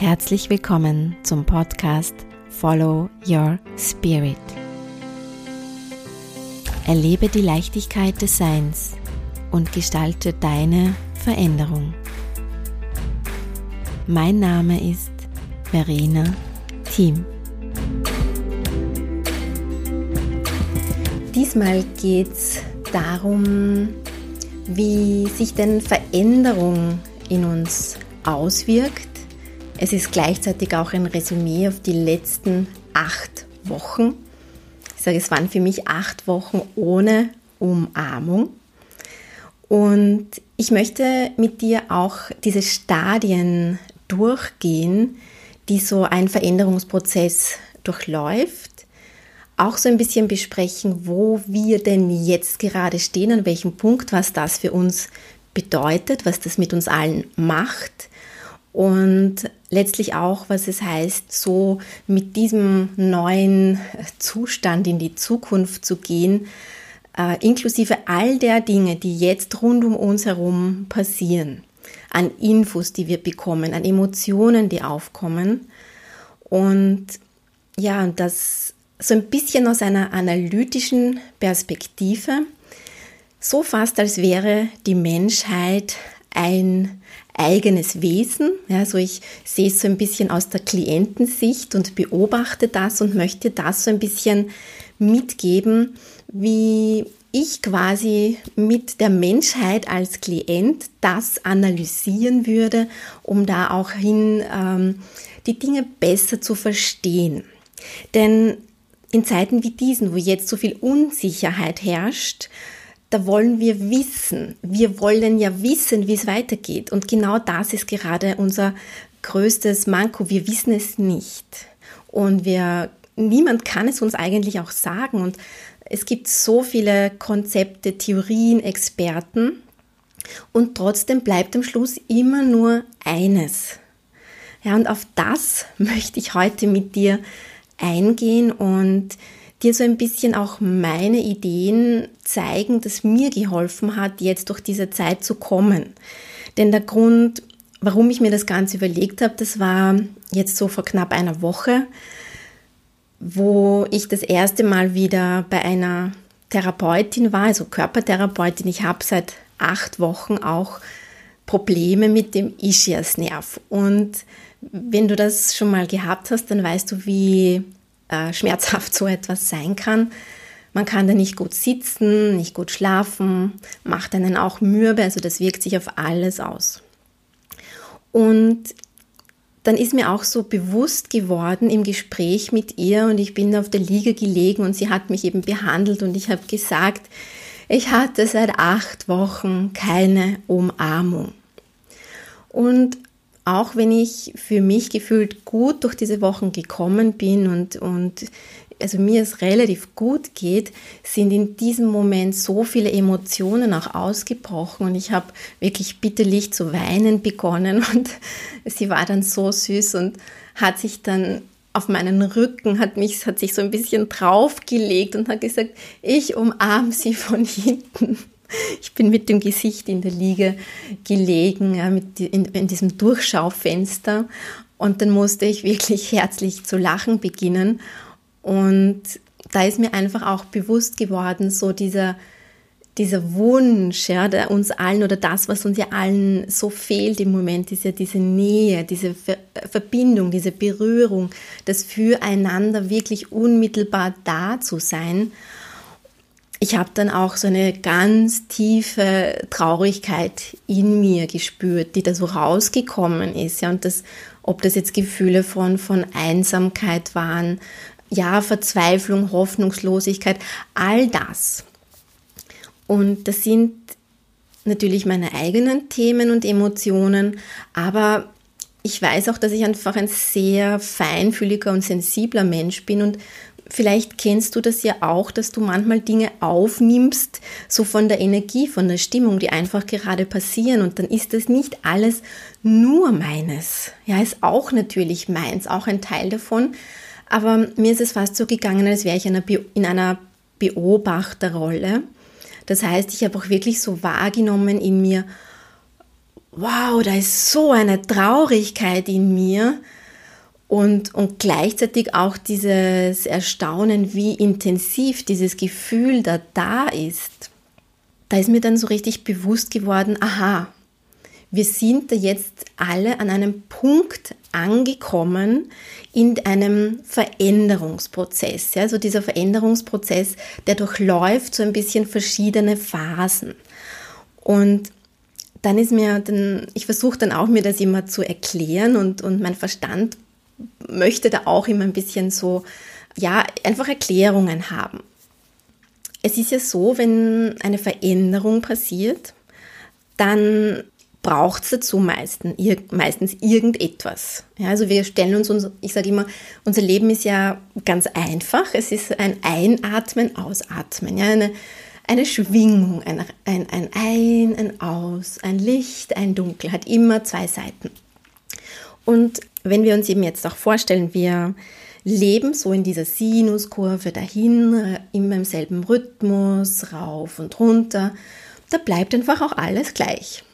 Herzlich willkommen zum Podcast Follow Your Spirit. Erlebe die Leichtigkeit des Seins und gestalte deine Veränderung. Mein Name ist Verena Thiem. Diesmal geht es darum, wie sich denn Veränderung in uns auswirkt es ist gleichzeitig auch ein Resümee auf die letzten acht Wochen. Ich sage, es waren für mich acht Wochen ohne Umarmung. Und ich möchte mit dir auch diese Stadien durchgehen, die so ein Veränderungsprozess durchläuft. Auch so ein bisschen besprechen, wo wir denn jetzt gerade stehen, an welchem Punkt, was das für uns bedeutet, was das mit uns allen macht und letztlich auch, was es heißt, so mit diesem neuen Zustand in die Zukunft zu gehen, äh, inklusive all der Dinge, die jetzt rund um uns herum passieren, an Infos, die wir bekommen, an Emotionen, die aufkommen. Und ja, das so ein bisschen aus einer analytischen Perspektive, so fast als wäre die Menschheit ein eigenes Wesen. Also ich sehe es so ein bisschen aus der Klientensicht und beobachte das und möchte das so ein bisschen mitgeben, wie ich quasi mit der Menschheit als Klient das analysieren würde, um da auch hin ähm, die Dinge besser zu verstehen. Denn in Zeiten wie diesen, wo jetzt so viel Unsicherheit herrscht, da wollen wir wissen. Wir wollen ja wissen, wie es weitergeht. Und genau das ist gerade unser größtes Manko. Wir wissen es nicht. Und wir, niemand kann es uns eigentlich auch sagen. Und es gibt so viele Konzepte, Theorien, Experten. Und trotzdem bleibt am Schluss immer nur eines. Ja, und auf das möchte ich heute mit dir eingehen und dir so ein bisschen auch meine Ideen zeigen, das mir geholfen hat, jetzt durch diese Zeit zu kommen. Denn der Grund, warum ich mir das Ganze überlegt habe, das war jetzt so vor knapp einer Woche, wo ich das erste Mal wieder bei einer Therapeutin war, also Körpertherapeutin. Ich habe seit acht Wochen auch Probleme mit dem Ischiasnerv. Und wenn du das schon mal gehabt hast, dann weißt du, wie äh, schmerzhaft so etwas sein kann. Man kann da nicht gut sitzen, nicht gut schlafen, macht einen auch mürbe, also das wirkt sich auf alles aus. Und dann ist mir auch so bewusst geworden im Gespräch mit ihr und ich bin auf der Liege gelegen und sie hat mich eben behandelt und ich habe gesagt, ich hatte seit acht Wochen keine Umarmung. Und auch wenn ich für mich gefühlt gut durch diese Wochen gekommen bin und, und also mir es relativ gut geht, sind in diesem Moment so viele Emotionen auch ausgebrochen und ich habe wirklich bitterlich zu weinen begonnen und sie war dann so süß und hat sich dann auf meinen Rücken, hat mich, hat sich so ein bisschen draufgelegt und hat gesagt, ich umarme sie von hinten. Ich bin mit dem Gesicht in der Liege gelegen, ja, mit in, in diesem Durchschaufenster. Und dann musste ich wirklich herzlich zu lachen beginnen. Und da ist mir einfach auch bewusst geworden, so dieser, dieser Wunsch, ja, der uns allen oder das, was uns ja allen so fehlt im Moment, ist ja diese Nähe, diese Ver Verbindung, diese Berührung, das Füreinander wirklich unmittelbar da zu sein ich habe dann auch so eine ganz tiefe Traurigkeit in mir gespürt, die da so rausgekommen ist. Ja, und das, ob das jetzt Gefühle von, von Einsamkeit waren, ja, Verzweiflung, Hoffnungslosigkeit, all das. Und das sind natürlich meine eigenen Themen und Emotionen, aber ich weiß auch, dass ich einfach ein sehr feinfühliger und sensibler Mensch bin und Vielleicht kennst du das ja auch, dass du manchmal Dinge aufnimmst, so von der Energie, von der Stimmung, die einfach gerade passieren. Und dann ist das nicht alles nur meines. Ja, ist auch natürlich meins, auch ein Teil davon. Aber mir ist es fast so gegangen, als wäre ich in einer Beobachterrolle. Das heißt, ich habe auch wirklich so wahrgenommen in mir, wow, da ist so eine Traurigkeit in mir und, und gleichzeitig auch dieses Erstaunen, wie intensiv dieses Gefühl da da ist. Da ist mir dann so richtig bewusst geworden, aha, wir sind da jetzt alle an einem Punkt angekommen in einem Veränderungsprozess. Also dieser Veränderungsprozess, der durchläuft so ein bisschen verschiedene Phasen. Und dann ist mir dann, ich versuche dann auch mir das immer zu erklären und, und mein Verstand möchte da auch immer ein bisschen so, ja, einfach Erklärungen haben. Es ist ja so, wenn eine Veränderung passiert, dann braucht es dazu meistens, meistens irgendetwas. Ja, also wir stellen uns, unser, ich sage immer, unser Leben ist ja ganz einfach. Es ist ein Einatmen, Ausatmen, ja, eine, eine Schwingung, ein, ein, ein Ein, ein Aus, ein Licht, ein Dunkel, hat immer zwei Seiten. Und wenn wir uns eben jetzt auch vorstellen, wir leben so in dieser Sinuskurve dahin, immer im selben Rhythmus, rauf und runter, da bleibt einfach auch alles gleich.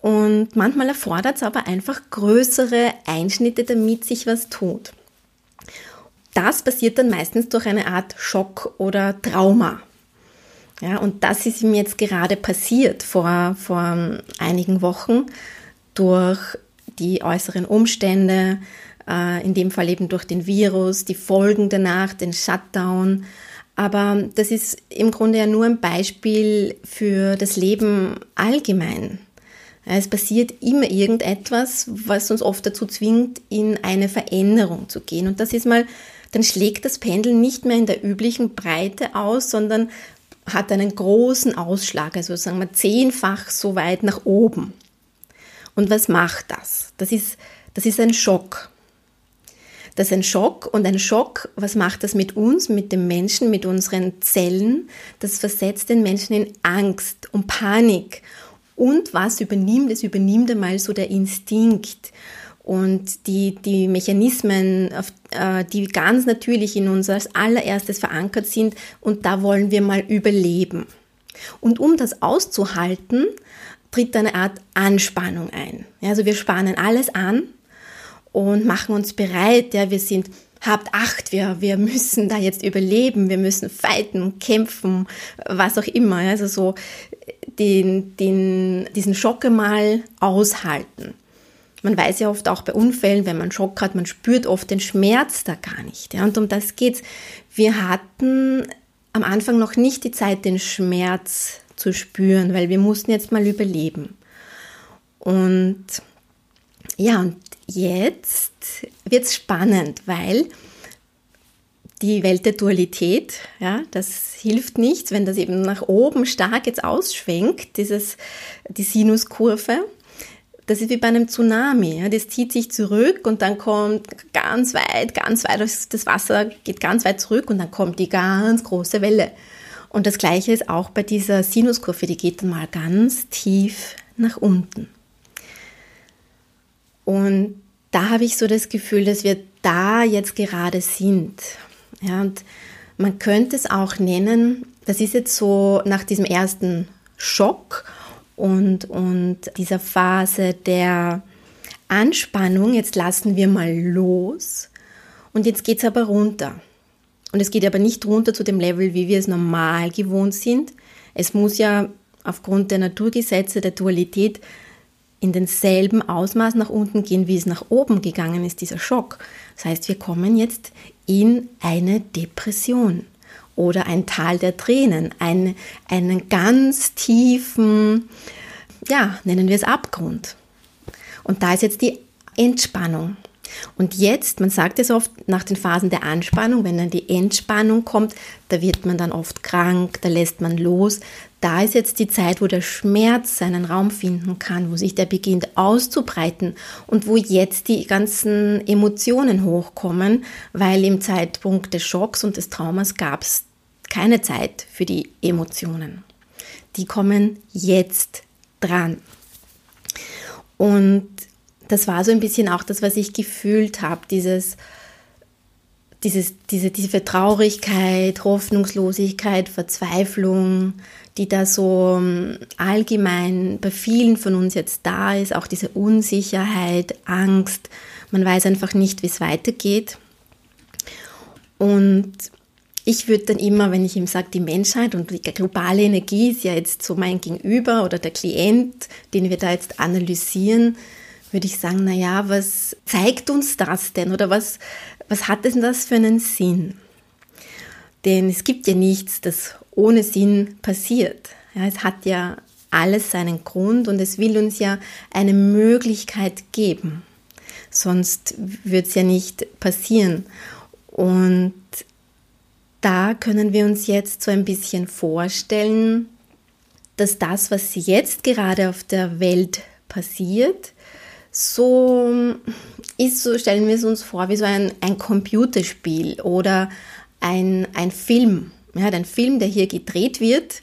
Und manchmal erfordert es aber einfach größere Einschnitte, damit sich was tut. Das passiert dann meistens durch eine Art Schock oder Trauma. Ja, und das ist ihm jetzt gerade passiert vor, vor einigen Wochen durch die äußeren Umstände, äh, in dem Fall eben durch den Virus, die Folgen danach, den Shutdown. Aber das ist im Grunde ja nur ein Beispiel für das Leben allgemein. Es passiert immer irgendetwas, was uns oft dazu zwingt, in eine Veränderung zu gehen. Und das ist mal, dann schlägt das Pendel nicht mehr in der üblichen Breite aus, sondern hat einen großen Ausschlag, also sagen wir zehnfach so weit nach oben. Und was macht das? Das ist, das ist ein Schock. Das ist ein Schock und ein Schock, was macht das mit uns, mit dem Menschen, mit unseren Zellen? Das versetzt den Menschen in Angst und Panik und was übernimmt? Es übernimmt einmal so der Instinkt und die, die Mechanismen, äh, die ganz natürlich in uns als allererstes verankert sind und da wollen wir mal überleben. Und um das auszuhalten, tritt eine Art Anspannung ein. Also wir spannen alles an und machen uns bereit. Ja, wir sind habt Acht, wir, wir müssen da jetzt überleben, wir müssen fighten, kämpfen, was auch immer. Also so den, den, diesen Schock einmal aushalten. Man weiß ja oft auch bei Unfällen, wenn man Schock hat, man spürt oft den Schmerz da gar nicht. Ja, und um das geht's. Wir hatten am Anfang noch nicht die Zeit, den Schmerz zu spüren, weil wir mussten jetzt mal überleben. Und ja, und jetzt wird's spannend, weil die Welt der Dualität, ja, das hilft nichts, wenn das eben nach oben stark jetzt ausschwenkt, dieses, die Sinuskurve. Das ist wie bei einem Tsunami. Ja, das zieht sich zurück und dann kommt ganz weit, ganz weit, das Wasser geht ganz weit zurück und dann kommt die ganz große Welle. Und das Gleiche ist auch bei dieser Sinuskurve, die geht dann mal ganz tief nach unten. Und da habe ich so das Gefühl, dass wir da jetzt gerade sind. Ja, und man könnte es auch nennen, das ist jetzt so nach diesem ersten Schock und, und dieser Phase der Anspannung, jetzt lassen wir mal los und jetzt geht es aber runter. Und es geht aber nicht runter zu dem Level, wie wir es normal gewohnt sind. Es muss ja aufgrund der Naturgesetze der Dualität in denselben Ausmaß nach unten gehen, wie es nach oben gegangen ist, dieser Schock. Das heißt, wir kommen jetzt in eine Depression oder ein Tal der Tränen, ein, einen ganz tiefen, ja, nennen wir es Abgrund. Und da ist jetzt die Entspannung. Und jetzt, man sagt es oft nach den Phasen der Anspannung, wenn dann die Entspannung kommt, da wird man dann oft krank, da lässt man los. Da ist jetzt die Zeit, wo der Schmerz seinen Raum finden kann, wo sich der beginnt auszubreiten und wo jetzt die ganzen Emotionen hochkommen, weil im Zeitpunkt des Schocks und des Traumas gab es keine Zeit für die Emotionen. Die kommen jetzt dran. Und das war so ein bisschen auch das, was ich gefühlt habe, dieses, dieses, diese tiefe Traurigkeit, Hoffnungslosigkeit, Verzweiflung, die da so ähm, allgemein bei vielen von uns jetzt da ist, auch diese Unsicherheit, Angst, man weiß einfach nicht, wie es weitergeht. Und ich würde dann immer, wenn ich ihm sage, die Menschheit und die globale Energie ist ja jetzt so mein Gegenüber oder der Klient, den wir da jetzt analysieren, würde ich sagen, naja, was zeigt uns das denn oder was, was hat denn das für einen Sinn? Denn es gibt ja nichts, das ohne Sinn passiert. Ja, es hat ja alles seinen Grund und es will uns ja eine Möglichkeit geben. Sonst wird es ja nicht passieren. Und da können wir uns jetzt so ein bisschen vorstellen, dass das, was jetzt gerade auf der Welt passiert, so ist, so stellen wir es uns vor, wie so ein, ein Computerspiel oder ein, ein Film. Ja, ein Film, der hier gedreht wird.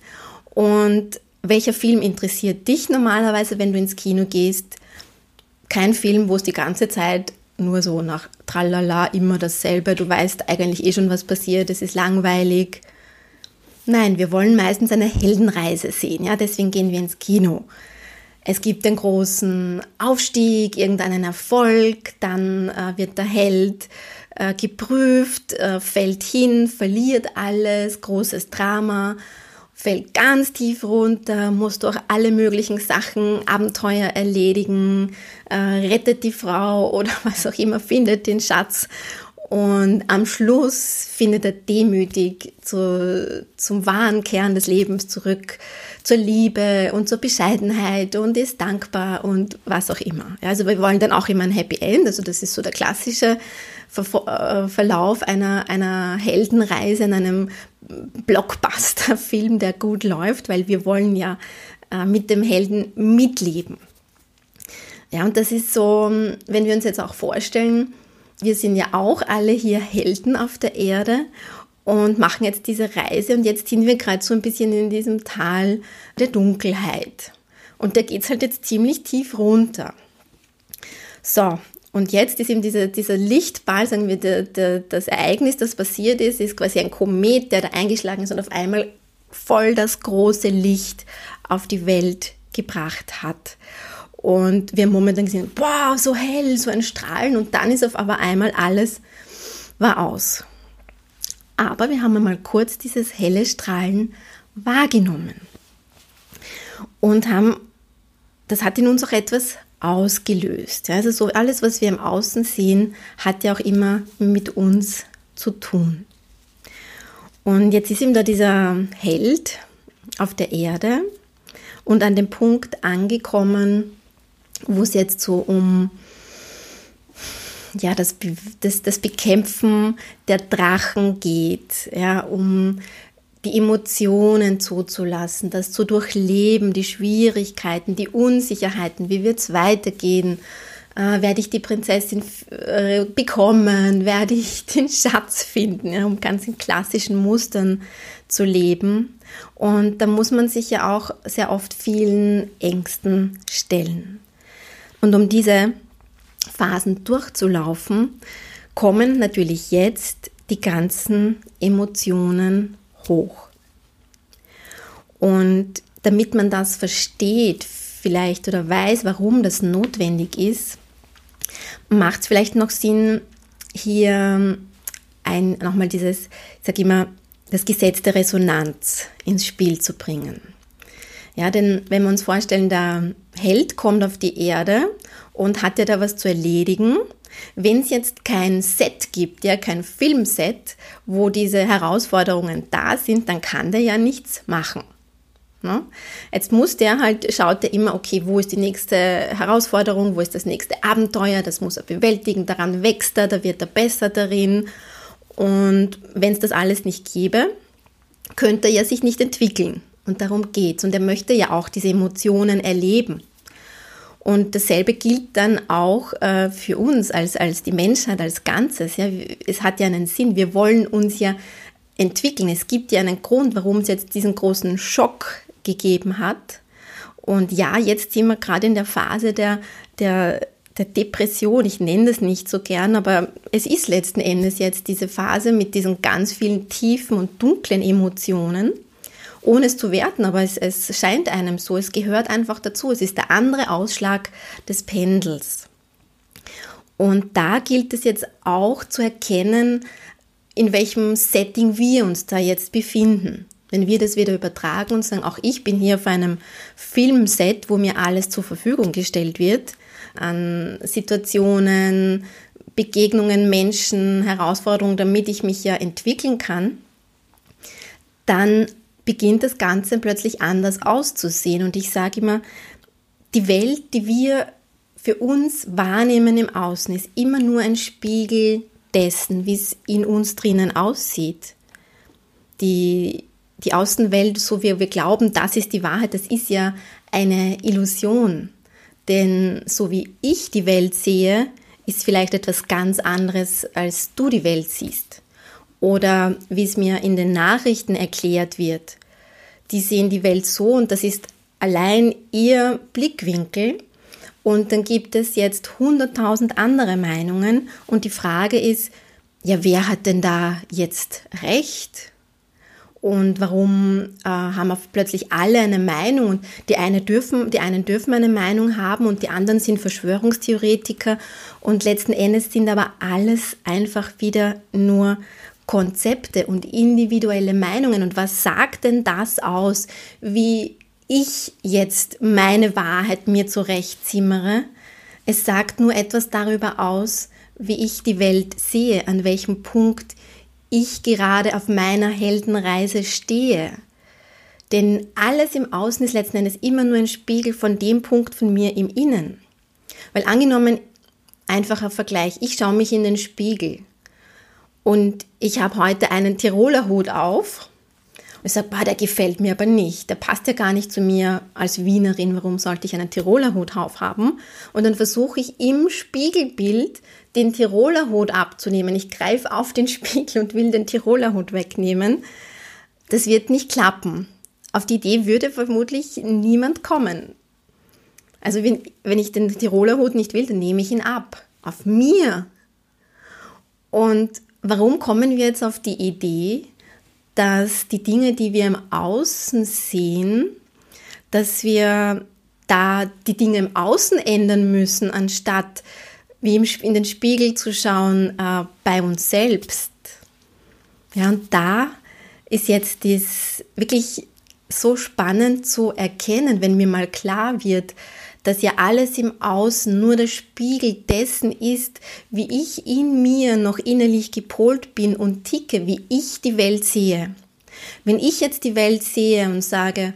Und welcher Film interessiert dich normalerweise, wenn du ins Kino gehst? Kein Film, wo es die ganze Zeit nur so nach Tralala immer dasselbe, du weißt eigentlich eh schon, was passiert, es ist langweilig. Nein, wir wollen meistens eine Heldenreise sehen, ja, deswegen gehen wir ins Kino. Es gibt den großen Aufstieg, irgendeinen Erfolg, dann äh, wird der Held äh, geprüft, äh, fällt hin, verliert alles, großes Drama, fällt ganz tief runter, muss durch alle möglichen Sachen, Abenteuer erledigen, äh, rettet die Frau oder was auch immer, findet den Schatz und am Schluss findet er demütig zu, zum wahren Kern des Lebens zurück, zur Liebe und zur Bescheidenheit und ist dankbar und was auch immer. Also wir wollen dann auch immer ein Happy End, also das ist so der klassische äh, Verlauf einer, einer Heldenreise in einem Blockbuster-Film, der gut läuft, weil wir wollen ja äh, mit dem Helden mitleben. Ja, und das ist so, wenn wir uns jetzt auch vorstellen, wir sind ja auch alle hier Helden auf der Erde und machen jetzt diese Reise und jetzt sind wir gerade so ein bisschen in diesem Tal der Dunkelheit. Und da geht es halt jetzt ziemlich tief runter. So, und jetzt ist eben dieser, dieser Lichtball, sagen wir, der, der, das Ereignis, das passiert ist, ist quasi ein Komet, der da eingeschlagen ist und auf einmal voll das große Licht auf die Welt gebracht hat. Und wir haben momentan gesehen, wow, so hell, so ein Strahlen und dann ist auf aber einmal alles war aus. Aber wir haben einmal kurz dieses helle Strahlen wahrgenommen und haben, das hat in uns auch etwas ausgelöst. Also so alles, was wir im Außen sehen, hat ja auch immer mit uns zu tun. Und jetzt ist ihm da dieser Held auf der Erde und an dem Punkt angekommen, wo es jetzt so um ja, das, das, das Bekämpfen der Drachen geht, ja, um die Emotionen zuzulassen, das zu durchleben, die Schwierigkeiten, die Unsicherheiten, wie wird es weitergehen, äh, werde ich die Prinzessin äh, bekommen, werde ich den Schatz finden, ja, um ganz in klassischen Mustern zu leben. Und da muss man sich ja auch sehr oft vielen Ängsten stellen. Und um diese Phasen durchzulaufen, kommen natürlich jetzt die ganzen Emotionen hoch. Und damit man das versteht, vielleicht oder weiß, warum das notwendig ist, macht es vielleicht noch Sinn, hier ein, nochmal dieses, ich sage immer, das Gesetz der Resonanz ins Spiel zu bringen. Ja, denn wenn wir uns vorstellen, der Held kommt auf die Erde und hat ja da was zu erledigen. Wenn es jetzt kein Set gibt, ja, kein Filmset, wo diese Herausforderungen da sind, dann kann der ja nichts machen. Ne? Jetzt muss der halt, schaut er immer, okay, wo ist die nächste Herausforderung, wo ist das nächste Abenteuer, das muss er bewältigen, daran wächst er, da wird er besser darin. Und wenn es das alles nicht gäbe, könnte er ja sich nicht entwickeln. Und darum geht's. Und er möchte ja auch diese Emotionen erleben. Und dasselbe gilt dann auch äh, für uns als, als die Menschheit als Ganzes. Ja. Es hat ja einen Sinn. Wir wollen uns ja entwickeln. Es gibt ja einen Grund, warum es jetzt diesen großen Schock gegeben hat. Und ja, jetzt sind wir gerade in der Phase der, der der Depression, ich nenne das nicht so gern, aber es ist letzten Endes jetzt diese Phase mit diesen ganz vielen tiefen und dunklen Emotionen, ohne es zu werten, aber es, es scheint einem so, es gehört einfach dazu, es ist der andere Ausschlag des Pendels. Und da gilt es jetzt auch zu erkennen, in welchem Setting wir uns da jetzt befinden. Wenn wir das wieder übertragen und sagen, auch ich bin hier auf einem Filmset, wo mir alles zur Verfügung gestellt wird, an Situationen, Begegnungen, Menschen, Herausforderungen, damit ich mich ja entwickeln kann, dann beginnt das Ganze plötzlich anders auszusehen. Und ich sage immer, die Welt, die wir für uns wahrnehmen im Außen, ist immer nur ein Spiegel dessen, wie es in uns drinnen aussieht. Die, die Außenwelt, so wie wir glauben, das ist die Wahrheit, das ist ja eine Illusion. Denn so wie ich die Welt sehe, ist vielleicht etwas ganz anderes, als du die Welt siehst. Oder wie es mir in den Nachrichten erklärt wird. Die sehen die Welt so und das ist allein ihr Blickwinkel. Und dann gibt es jetzt hunderttausend andere Meinungen. Und die Frage ist, ja, wer hat denn da jetzt recht? Und warum äh, haben plötzlich alle eine Meinung? Und die, eine dürfen, die einen dürfen eine Meinung haben und die anderen sind Verschwörungstheoretiker. Und letzten Endes sind aber alles einfach wieder nur Konzepte und individuelle Meinungen. Und was sagt denn das aus, wie ich jetzt meine Wahrheit mir zurechtzimmere? Es sagt nur etwas darüber aus, wie ich die Welt sehe, an welchem Punkt ich gerade auf meiner Heldenreise stehe. Denn alles im Außen ist letzten Endes immer nur ein Spiegel von dem Punkt von mir im Innen. Weil angenommen, einfacher Vergleich, ich schaue mich in den Spiegel und ich habe heute einen Tiroler Hut auf und ich sage, der gefällt mir aber nicht, der passt ja gar nicht zu mir als Wienerin, warum sollte ich einen Tiroler Hut aufhaben? Und dann versuche ich im Spiegelbild den Tiroler Hut abzunehmen. Ich greife auf den Spiegel und will den Tiroler Hut wegnehmen. Das wird nicht klappen. Auf die Idee würde vermutlich niemand kommen. Also wenn, wenn ich den Tiroler Hut nicht will, dann nehme ich ihn ab. Auf mir. Und warum kommen wir jetzt auf die Idee, dass die Dinge, die wir im Außen sehen, dass wir da die Dinge im Außen ändern müssen, anstatt wie in den Spiegel zu schauen äh, bei uns selbst. Ja, und da ist jetzt das wirklich so spannend zu erkennen, wenn mir mal klar wird, dass ja alles im Außen nur der Spiegel dessen ist, wie ich in mir noch innerlich gepolt bin und ticke, wie ich die Welt sehe. Wenn ich jetzt die Welt sehe und sage,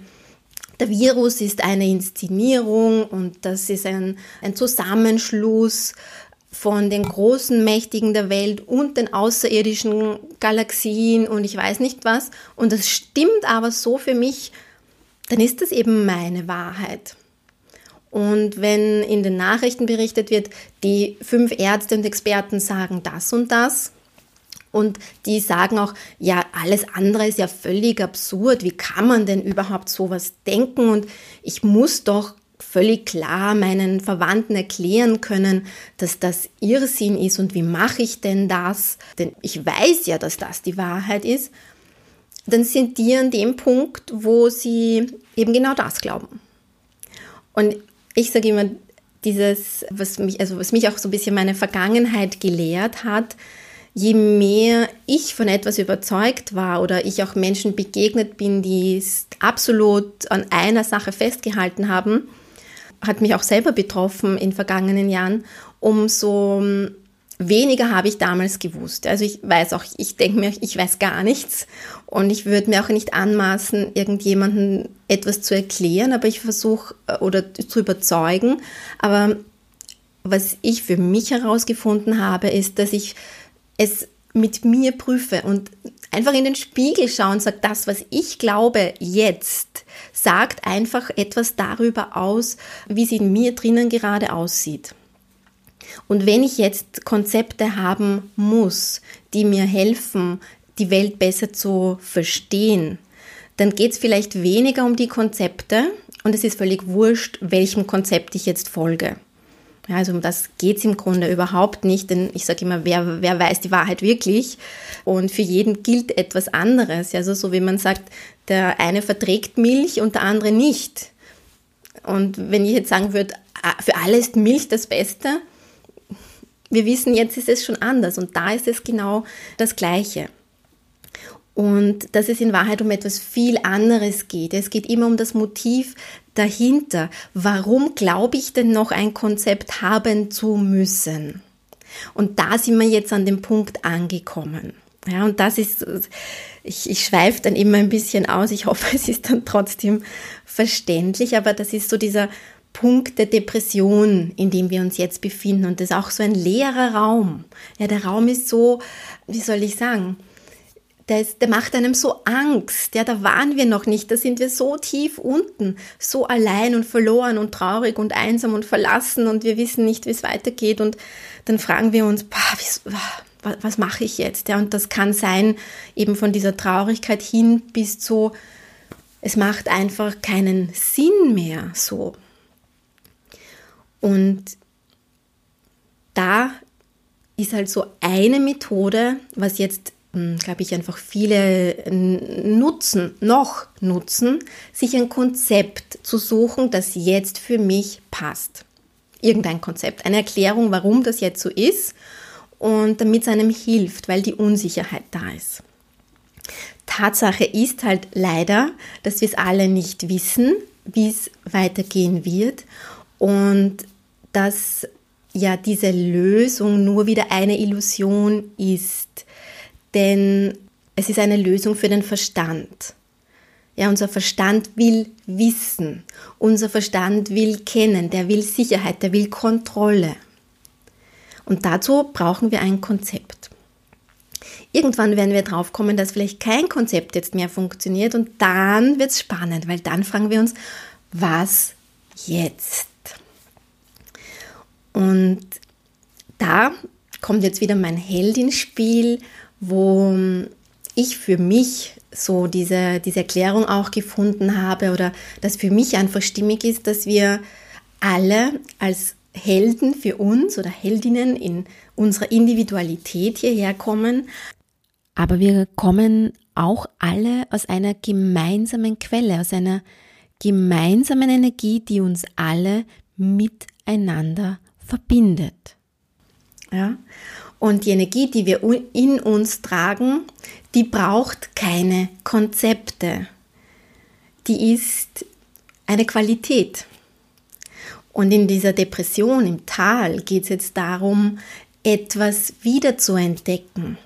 der Virus ist eine Inszenierung und das ist ein, ein Zusammenschluss von den großen Mächtigen der Welt und den außerirdischen Galaxien und ich weiß nicht was. Und das stimmt aber so für mich, dann ist das eben meine Wahrheit. Und wenn in den Nachrichten berichtet wird, die fünf Ärzte und Experten sagen das und das, und die sagen auch, ja, alles andere ist ja völlig absurd. Wie kann man denn überhaupt sowas denken? Und ich muss doch völlig klar meinen Verwandten erklären können, dass das Irrsinn ist und wie mache ich denn das? Denn ich weiß ja, dass das die Wahrheit ist. Dann sind die an dem Punkt, wo sie eben genau das glauben. Und ich sage immer, dieses, was mich, also was mich auch so ein bisschen meine Vergangenheit gelehrt hat, je mehr ich von etwas überzeugt war oder ich auch Menschen begegnet bin, die es absolut an einer Sache festgehalten haben, hat mich auch selber betroffen in vergangenen Jahren, umso weniger habe ich damals gewusst. Also ich weiß auch, ich denke mir, ich weiß gar nichts und ich würde mir auch nicht anmaßen, irgendjemanden etwas zu erklären, aber ich versuche äh, oder zu überzeugen. Aber was ich für mich herausgefunden habe, ist, dass ich es mit mir prüfe und einfach in den Spiegel schauen und sage, das, was ich glaube jetzt, sagt einfach etwas darüber aus, wie es in mir drinnen gerade aussieht. Und wenn ich jetzt Konzepte haben muss, die mir helfen, die Welt besser zu verstehen, dann geht es vielleicht weniger um die Konzepte und es ist völlig wurscht, welchem Konzept ich jetzt folge. Ja, also um das geht es im Grunde überhaupt nicht, denn ich sage immer, wer, wer weiß die Wahrheit wirklich? Und für jeden gilt etwas anderes. Also so wie man sagt, der eine verträgt Milch und der andere nicht. Und wenn ich jetzt sagen würde, für alle ist Milch das Beste, wir wissen, jetzt ist es schon anders und da ist es genau das Gleiche. Und dass es in Wahrheit um etwas viel anderes geht. Es geht immer um das Motiv dahinter. Warum glaube ich denn noch ein Konzept haben zu müssen? Und da sind wir jetzt an dem Punkt angekommen. Ja, und das ist, ich, ich schweife dann immer ein bisschen aus. Ich hoffe, es ist dann trotzdem verständlich, aber das ist so dieser Punkt der Depression, in dem wir uns jetzt befinden. Und das ist auch so ein leerer Raum. Ja, der Raum ist so, wie soll ich sagen, der, ist, der macht einem so Angst. Ja, da waren wir noch nicht. Da sind wir so tief unten, so allein und verloren und traurig und einsam und verlassen und wir wissen nicht, wie es weitergeht. Und dann fragen wir uns, wie, was, was mache ich jetzt? Ja, und das kann sein, eben von dieser Traurigkeit hin bis zu, es macht einfach keinen Sinn mehr so. Und da ist halt so eine Methode, was jetzt, hm, glaube ich, einfach viele nutzen, noch nutzen, sich ein Konzept zu suchen, das jetzt für mich passt. Irgendein Konzept, eine Erklärung, warum das jetzt so ist und damit es einem hilft, weil die Unsicherheit da ist. Tatsache ist halt leider, dass wir es alle nicht wissen, wie es weitergehen wird und dass ja diese Lösung nur wieder eine Illusion ist, denn es ist eine Lösung für den Verstand. Ja, unser Verstand will wissen, unser Verstand will kennen, der will Sicherheit, der will Kontrolle. Und dazu brauchen wir ein Konzept. Irgendwann werden wir drauf kommen, dass vielleicht kein Konzept jetzt mehr funktioniert und dann wird es spannend, weil dann fragen wir uns, was jetzt? Und da kommt jetzt wieder mein Held ins Spiel, wo ich für mich so diese, diese Erklärung auch gefunden habe oder das für mich einfach stimmig ist, dass wir alle als Helden für uns oder Heldinnen in unserer Individualität hierher kommen. Aber wir kommen auch alle aus einer gemeinsamen Quelle, aus einer gemeinsamen Energie, die uns alle miteinander verbindet. Ja? Und die Energie, die wir in uns tragen, die braucht keine Konzepte. Die ist eine Qualität. Und in dieser Depression im Tal geht es jetzt darum, etwas wieder zu entdecken.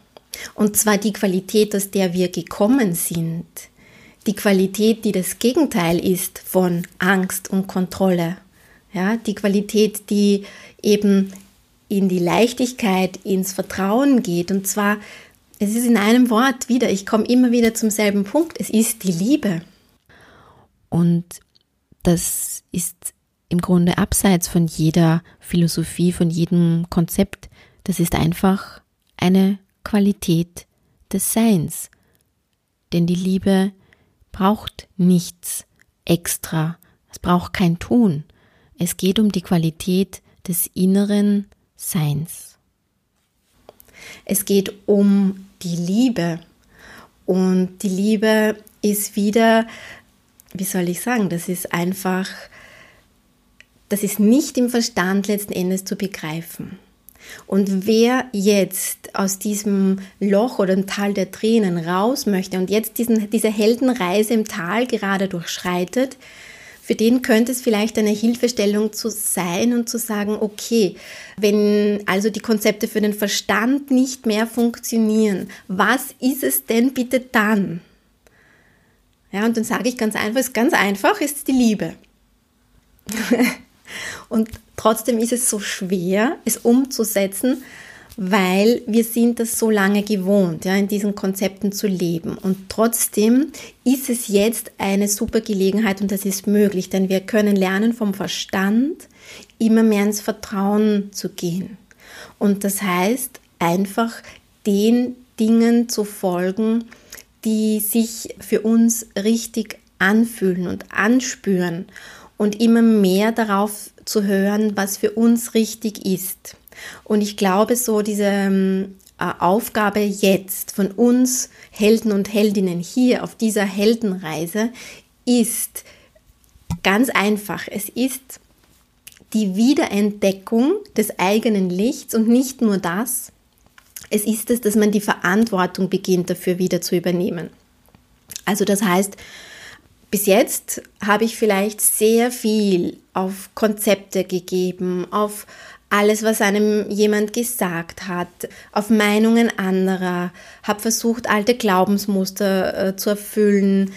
Und zwar die Qualität, aus der wir gekommen sind. Die Qualität, die das Gegenteil ist von Angst und Kontrolle. Ja, die Qualität, die eben in die Leichtigkeit, ins Vertrauen geht. Und zwar, es ist in einem Wort wieder, ich komme immer wieder zum selben Punkt, es ist die Liebe. Und das ist im Grunde abseits von jeder Philosophie, von jedem Konzept. Das ist einfach eine Qualität des Seins. Denn die Liebe braucht nichts extra. Es braucht kein Tun. Es geht um die Qualität des inneren Seins. Es geht um die Liebe. Und die Liebe ist wieder, wie soll ich sagen, das ist einfach, das ist nicht im Verstand letzten Endes zu begreifen. Und wer jetzt aus diesem Loch oder dem Tal der Tränen raus möchte und jetzt diesen, diese Heldenreise im Tal gerade durchschreitet, für den könnte es vielleicht eine Hilfestellung zu sein und zu sagen, okay, wenn also die Konzepte für den Verstand nicht mehr funktionieren, was ist es denn bitte dann? Ja, und dann sage ich ganz einfach, ist ganz einfach, ist die Liebe. und trotzdem ist es so schwer, es umzusetzen, weil wir sind das so lange gewohnt, ja, in diesen Konzepten zu leben. Und trotzdem ist es jetzt eine super Gelegenheit und das ist möglich, denn wir können lernen vom Verstand immer mehr ins Vertrauen zu gehen. Und das heißt einfach den Dingen zu folgen, die sich für uns richtig anfühlen und anspüren und immer mehr darauf zu hören, was für uns richtig ist. Und ich glaube, so diese ähm, äh, Aufgabe jetzt von uns Helden und Heldinnen hier auf dieser Heldenreise ist ganz einfach. Es ist die Wiederentdeckung des eigenen Lichts und nicht nur das. Es ist es, dass man die Verantwortung beginnt, dafür wieder zu übernehmen. Also das heißt, bis jetzt habe ich vielleicht sehr viel auf Konzepte gegeben, auf alles, was einem jemand gesagt hat, auf Meinungen anderer, habe versucht, alte Glaubensmuster äh, zu erfüllen,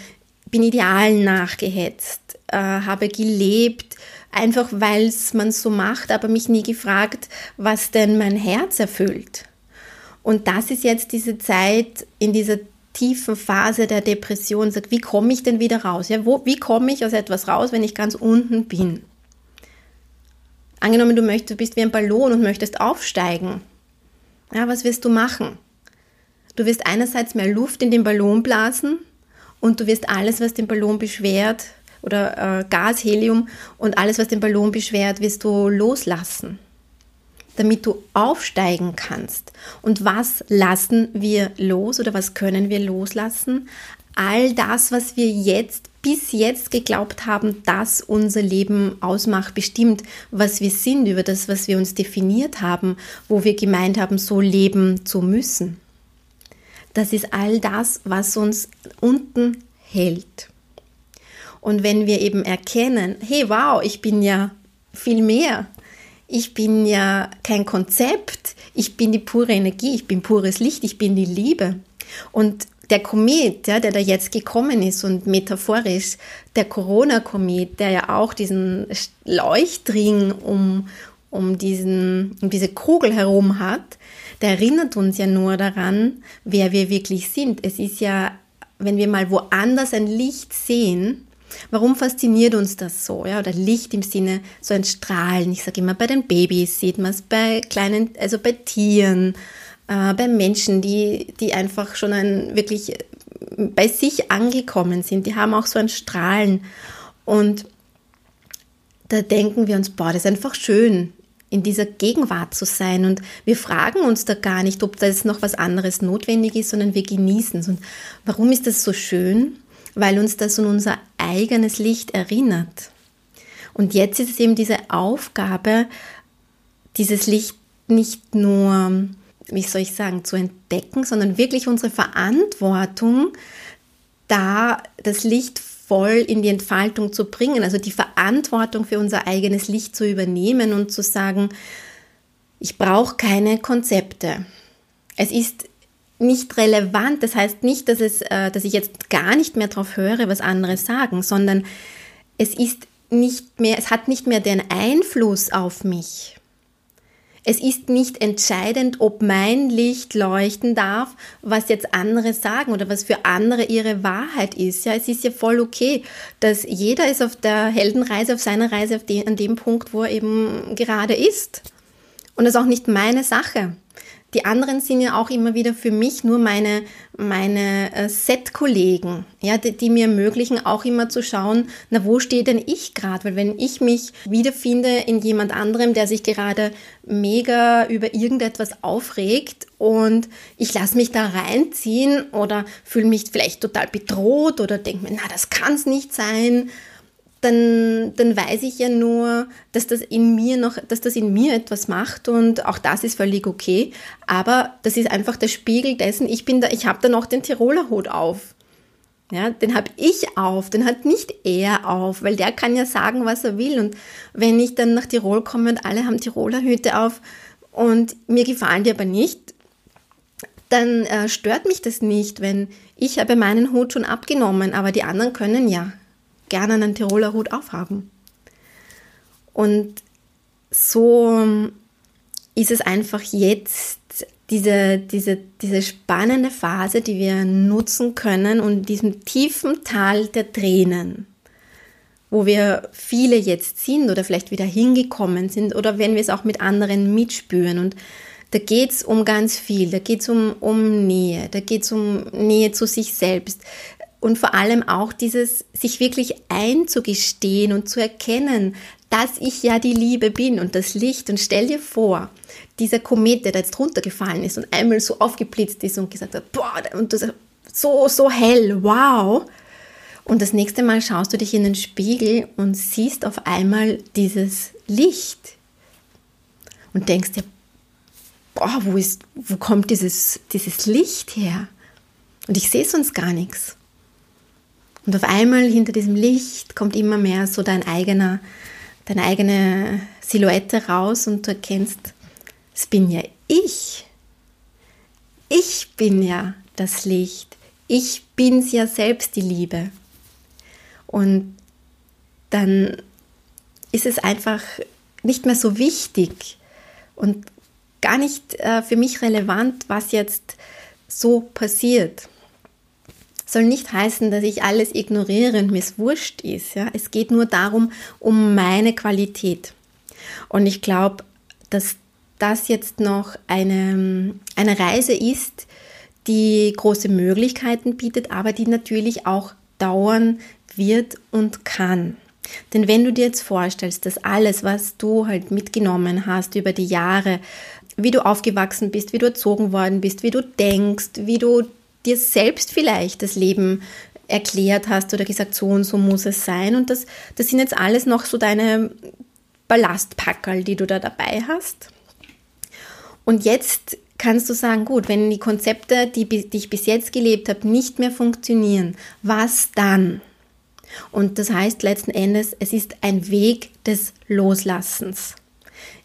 bin Idealen nachgehetzt, äh, habe gelebt, einfach weil es man so macht, aber mich nie gefragt, was denn mein Herz erfüllt. Und das ist jetzt diese Zeit in dieser tiefen Phase der Depression, sagt, wie komme ich denn wieder raus? Ja, wo, wie komme ich aus etwas raus, wenn ich ganz unten bin? Angenommen, du möchtest, bist wie ein Ballon und möchtest aufsteigen. Ja, was wirst du machen? Du wirst einerseits mehr Luft in den Ballon blasen und du wirst alles, was den Ballon beschwert, oder äh, Gas, Helium und alles, was den Ballon beschwert, wirst du loslassen, damit du aufsteigen kannst. Und was lassen wir los oder was können wir loslassen? All das, was wir jetzt bis jetzt geglaubt haben, dass unser Leben ausmacht, bestimmt, was wir sind, über das, was wir uns definiert haben, wo wir gemeint haben, so leben zu müssen. Das ist all das, was uns unten hält. Und wenn wir eben erkennen, hey, wow, ich bin ja viel mehr. Ich bin ja kein Konzept, ich bin die pure Energie, ich bin pures Licht, ich bin die Liebe. Und der Komet, ja, der da jetzt gekommen ist und metaphorisch der Corona-Komet, der ja auch diesen Leuchtring um, um, diesen, um diese Kugel herum hat, der erinnert uns ja nur daran, wer wir wirklich sind. Es ist ja, wenn wir mal woanders ein Licht sehen, Warum fasziniert uns das so? Ja? Oder Licht im Sinne so ein Strahlen. Ich sage immer, bei den Babys sieht man es, bei kleinen, also bei Tieren, äh, bei Menschen, die, die einfach schon ein wirklich bei sich angekommen sind, die haben auch so ein Strahlen. Und da denken wir uns, boah, das ist einfach schön, in dieser Gegenwart zu sein. Und wir fragen uns da gar nicht, ob da jetzt noch was anderes notwendig ist, sondern wir genießen es. Und warum ist das so schön? Weil uns das an unser eigenes Licht erinnert. Und jetzt ist es eben diese Aufgabe, dieses Licht nicht nur wie soll ich sagen, zu entdecken, sondern wirklich unsere Verantwortung, da das Licht voll in die Entfaltung zu bringen, also die Verantwortung für unser eigenes Licht zu übernehmen und zu sagen, ich brauche keine Konzepte. Es ist nicht relevant, das heißt nicht, dass, es, äh, dass ich jetzt gar nicht mehr darauf höre, was andere sagen, sondern es ist nicht mehr, es hat nicht mehr den Einfluss auf mich. Es ist nicht entscheidend, ob mein Licht leuchten darf, was jetzt andere sagen oder was für andere ihre Wahrheit ist. Ja, es ist ja voll okay, dass jeder ist auf der Heldenreise, auf seiner Reise auf den, an dem Punkt, wo er eben gerade ist. Und das ist auch nicht meine Sache. Die anderen sind ja auch immer wieder für mich nur meine, meine äh, Set-Kollegen, ja, die, die, mir ermöglichen, auch immer zu schauen, na, wo stehe denn ich gerade? Weil wenn ich mich wiederfinde in jemand anderem, der sich gerade mega über irgendetwas aufregt und ich lasse mich da reinziehen oder fühle mich vielleicht total bedroht oder denke mir, na, das kann es nicht sein dann, dann weiß ich ja nur, dass das in mir noch, dass das in mir etwas macht und auch das ist völlig okay. Aber das ist einfach der Spiegel dessen, ich bin da, ich habe da noch den Tiroler Hut auf. Ja, den habe ich auf, den hat nicht er auf, weil der kann ja sagen, was er will. Und wenn ich dann nach Tirol komme und alle haben Tiroler Hüte auf und mir gefallen die aber nicht, dann äh, stört mich das nicht, wenn ich habe meinen Hut schon abgenommen, aber die anderen können ja gerne einen Tiroler Hut aufhaben. Und so ist es einfach jetzt diese, diese, diese spannende Phase, die wir nutzen können und diesem tiefen Tal der Tränen, wo wir viele jetzt sind oder vielleicht wieder hingekommen sind oder wenn wir es auch mit anderen mitspüren. Und da geht es um ganz viel, da geht es um, um Nähe, da geht es um Nähe zu sich selbst, und vor allem auch dieses, sich wirklich einzugestehen und zu erkennen, dass ich ja die Liebe bin und das Licht. Und stell dir vor, dieser Komet, der da jetzt runtergefallen ist und einmal so aufgeblitzt ist und gesagt hat, boah, und das so, so hell, wow. Und das nächste Mal schaust du dich in den Spiegel und siehst auf einmal dieses Licht und denkst dir, boah, wo, ist, wo kommt dieses, dieses Licht her? Und ich sehe sonst gar nichts. Und auf einmal hinter diesem Licht kommt immer mehr so dein eigener, deine eigene Silhouette raus und du erkennst, es bin ja ich. Ich bin ja das Licht. Ich bin's ja selbst, die Liebe. Und dann ist es einfach nicht mehr so wichtig und gar nicht äh, für mich relevant, was jetzt so passiert. Soll nicht heißen, dass ich alles ignoriere und mir es wurscht ist. Ja? Es geht nur darum, um meine Qualität. Und ich glaube, dass das jetzt noch eine, eine Reise ist, die große Möglichkeiten bietet, aber die natürlich auch dauern wird und kann. Denn wenn du dir jetzt vorstellst, dass alles, was du halt mitgenommen hast über die Jahre, wie du aufgewachsen bist, wie du erzogen worden bist, wie du denkst, wie du dir selbst vielleicht das Leben erklärt hast oder gesagt, so und so muss es sein. Und das, das sind jetzt alles noch so deine Ballastpackerl, die du da dabei hast. Und jetzt kannst du sagen, gut, wenn die Konzepte, die, die ich bis jetzt gelebt habe, nicht mehr funktionieren, was dann? Und das heißt letzten Endes, es ist ein Weg des Loslassens.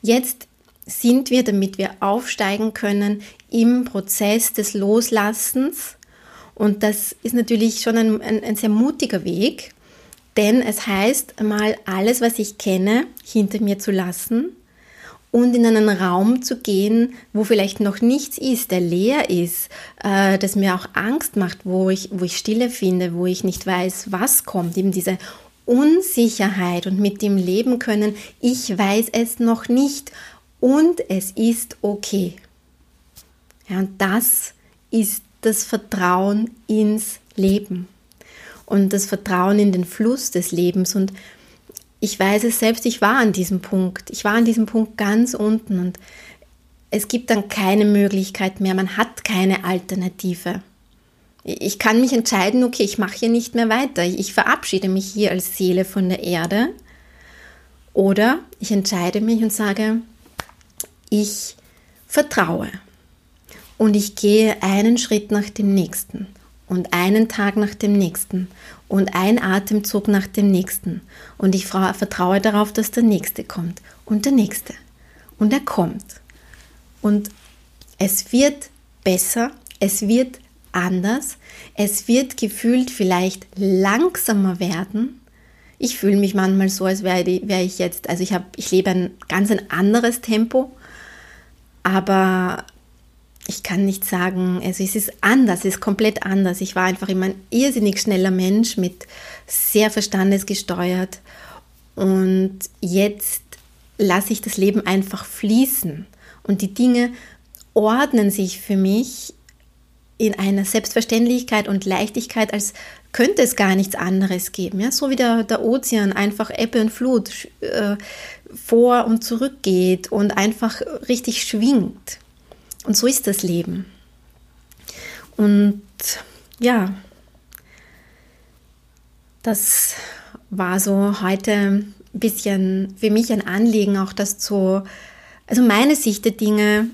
Jetzt sind wir, damit wir aufsteigen können, im Prozess des Loslassens. Und das ist natürlich schon ein, ein, ein sehr mutiger Weg, denn es heißt mal alles, was ich kenne, hinter mir zu lassen und in einen Raum zu gehen, wo vielleicht noch nichts ist, der leer ist, äh, das mir auch Angst macht, wo ich, wo ich Stille finde, wo ich nicht weiß, was kommt, eben diese Unsicherheit und mit dem leben können, ich weiß es noch nicht und es ist okay. Ja, und das ist das Vertrauen ins Leben und das Vertrauen in den Fluss des Lebens und ich weiß es selbst, ich war an diesem Punkt. Ich war an diesem Punkt ganz unten und es gibt dann keine Möglichkeit mehr, man hat keine Alternative. Ich kann mich entscheiden, okay, ich mache hier nicht mehr weiter. Ich verabschiede mich hier als Seele von der Erde. Oder ich entscheide mich und sage, ich vertraue. Und ich gehe einen Schritt nach dem nächsten und einen Tag nach dem nächsten und ein Atemzug nach dem nächsten. Und ich vertraue darauf, dass der nächste kommt und der nächste. Und er kommt. Und es wird besser, es wird anders, es wird gefühlt vielleicht langsamer werden. Ich fühle mich manchmal so, als wäre wär ich jetzt, also ich, hab, ich lebe ein ganz ein anderes Tempo, aber ich kann nicht sagen, also es ist anders, es ist komplett anders. Ich war einfach immer ein irrsinnig schneller Mensch mit sehr verstandesgesteuert und jetzt lasse ich das Leben einfach fließen und die Dinge ordnen sich für mich in einer Selbstverständlichkeit und Leichtigkeit, als könnte es gar nichts anderes geben. Ja? So wie der, der Ozean einfach Ebbe und Flut äh, vor und zurück geht und einfach richtig schwingt. Und so ist das Leben. Und ja, das war so heute ein bisschen für mich ein Anliegen, auch das zu, also meine Sicht der Dinge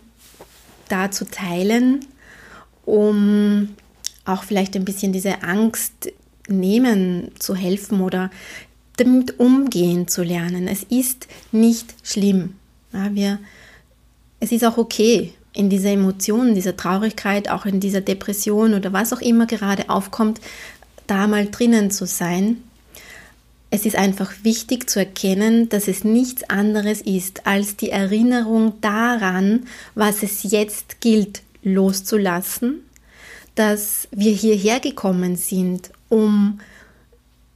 da zu teilen, um auch vielleicht ein bisschen diese Angst nehmen zu helfen oder damit umgehen zu lernen. Es ist nicht schlimm. Ja, wir, es ist auch okay, in dieser Emotion, dieser Traurigkeit, auch in dieser Depression oder was auch immer gerade aufkommt, da mal drinnen zu sein. Es ist einfach wichtig zu erkennen, dass es nichts anderes ist als die Erinnerung daran, was es jetzt gilt loszulassen, dass wir hierher gekommen sind, um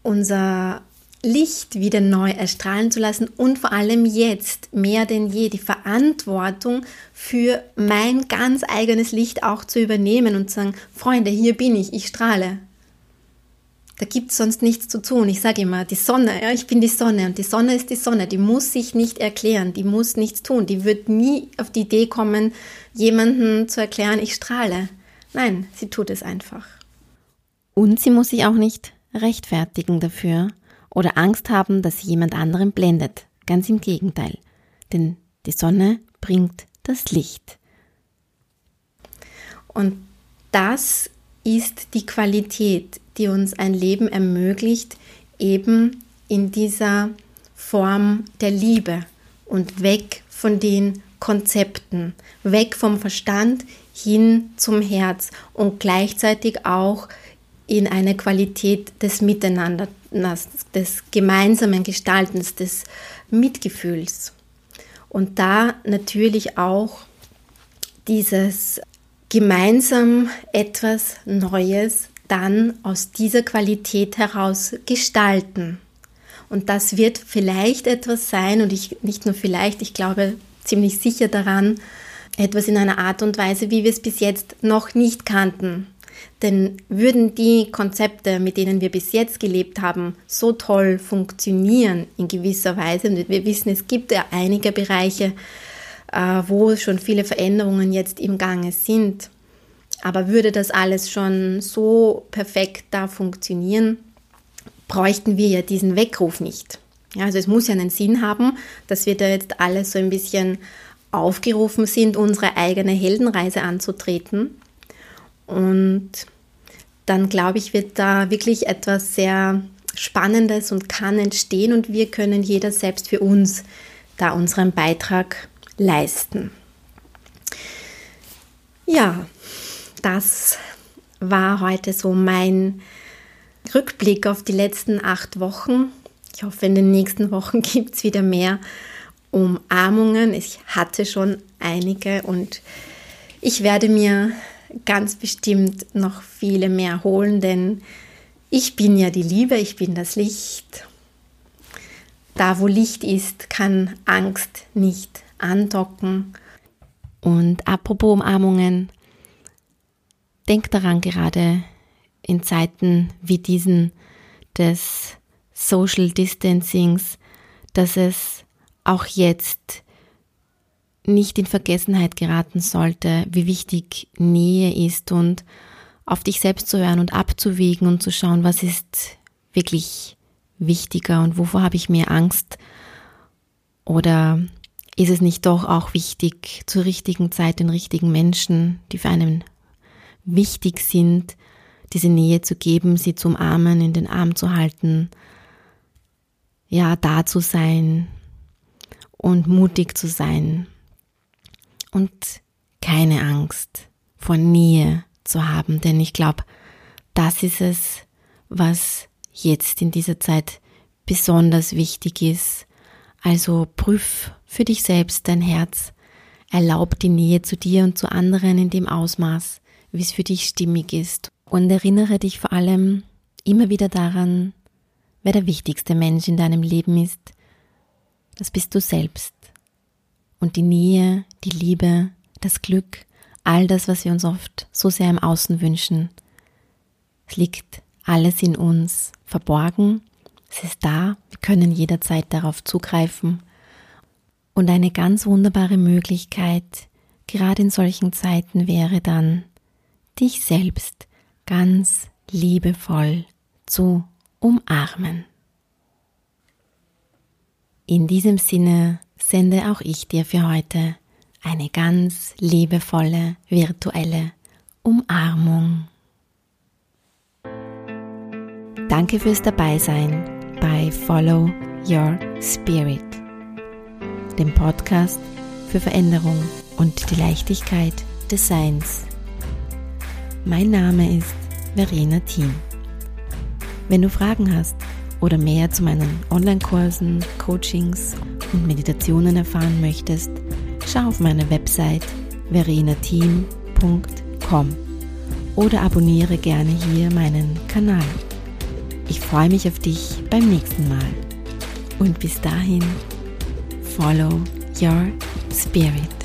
unser Licht wieder neu erstrahlen zu lassen und vor allem jetzt mehr denn je die Verantwortung für mein ganz eigenes Licht auch zu übernehmen und zu sagen, Freunde, hier bin ich, ich strahle. Da gibt es sonst nichts zu tun. Ich sage immer, die Sonne, ja, ich bin die Sonne und die Sonne ist die Sonne. Die muss sich nicht erklären, die muss nichts tun. Die wird nie auf die Idee kommen, jemanden zu erklären, ich strahle. Nein, sie tut es einfach. Und sie muss sich auch nicht rechtfertigen dafür oder Angst haben, dass sie jemand anderen blendet. Ganz im Gegenteil. Denn die Sonne bringt das Licht. Und das ist die Qualität, die uns ein Leben ermöglicht, eben in dieser Form der Liebe und weg von den Konzepten, weg vom Verstand hin zum Herz und gleichzeitig auch in eine Qualität des Miteinanders, des gemeinsamen Gestaltens, des Mitgefühls. Und da natürlich auch dieses gemeinsam etwas Neues dann aus dieser Qualität heraus gestalten. Und das wird vielleicht etwas sein, und ich nicht nur vielleicht, ich glaube ziemlich sicher daran, etwas in einer Art und Weise, wie wir es bis jetzt noch nicht kannten. Denn würden die Konzepte, mit denen wir bis jetzt gelebt haben, so toll funktionieren in gewisser Weise, und wir wissen, es gibt ja einige Bereiche, äh, wo schon viele Veränderungen jetzt im Gange sind, aber würde das alles schon so perfekt da funktionieren, bräuchten wir ja diesen Weckruf nicht. Ja, also es muss ja einen Sinn haben, dass wir da jetzt alle so ein bisschen aufgerufen sind, unsere eigene Heldenreise anzutreten. Und dann glaube ich, wird da wirklich etwas sehr Spannendes und kann entstehen und wir können jeder selbst für uns da unseren Beitrag leisten. Ja, das war heute so mein Rückblick auf die letzten acht Wochen. Ich hoffe, in den nächsten Wochen gibt es wieder mehr Umarmungen. Ich hatte schon einige und ich werde mir ganz bestimmt noch viele mehr holen, denn ich bin ja die Liebe, ich bin das Licht. Da, wo Licht ist, kann Angst nicht andocken. Und apropos Umarmungen, denk daran, gerade in Zeiten wie diesen des Social Distancings, dass es auch jetzt nicht in Vergessenheit geraten sollte, wie wichtig Nähe ist und auf dich selbst zu hören und abzuwägen und zu schauen, was ist wirklich wichtiger und wovor habe ich mehr Angst? Oder ist es nicht doch auch wichtig, zur richtigen Zeit den richtigen Menschen, die für einen wichtig sind, diese Nähe zu geben, sie zum Armen in den Arm zu halten, ja, da zu sein und mutig zu sein und keine Angst vor Nähe zu haben, denn ich glaube, das ist es, was jetzt in dieser Zeit besonders wichtig ist. Also prüf für dich selbst dein Herz, erlaub die Nähe zu dir und zu anderen in dem Ausmaß, wie es für dich stimmig ist. Und erinnere dich vor allem immer wieder daran, wer der wichtigste Mensch in deinem Leben ist. Das bist du selbst. Und die Nähe, die Liebe, das Glück, all das, was wir uns oft so sehr im Außen wünschen, es liegt alles in uns verborgen. Es ist da. Wir können jederzeit darauf zugreifen. Und eine ganz wunderbare Möglichkeit, gerade in solchen Zeiten, wäre dann, dich selbst ganz liebevoll zu umarmen. In diesem Sinne sende auch ich dir für heute eine ganz liebevolle virtuelle Umarmung. Danke fürs Dabeisein bei Follow Your Spirit, dem Podcast für Veränderung und die Leichtigkeit des Seins. Mein Name ist Verena Thiem. Wenn du Fragen hast oder mehr zu meinen Online-Kursen, Coachings und Meditationen erfahren möchtest, schau auf meine Website verenateam.com oder abonniere gerne hier meinen Kanal. Ich freue mich auf dich beim nächsten Mal. Und bis dahin, follow your spirit.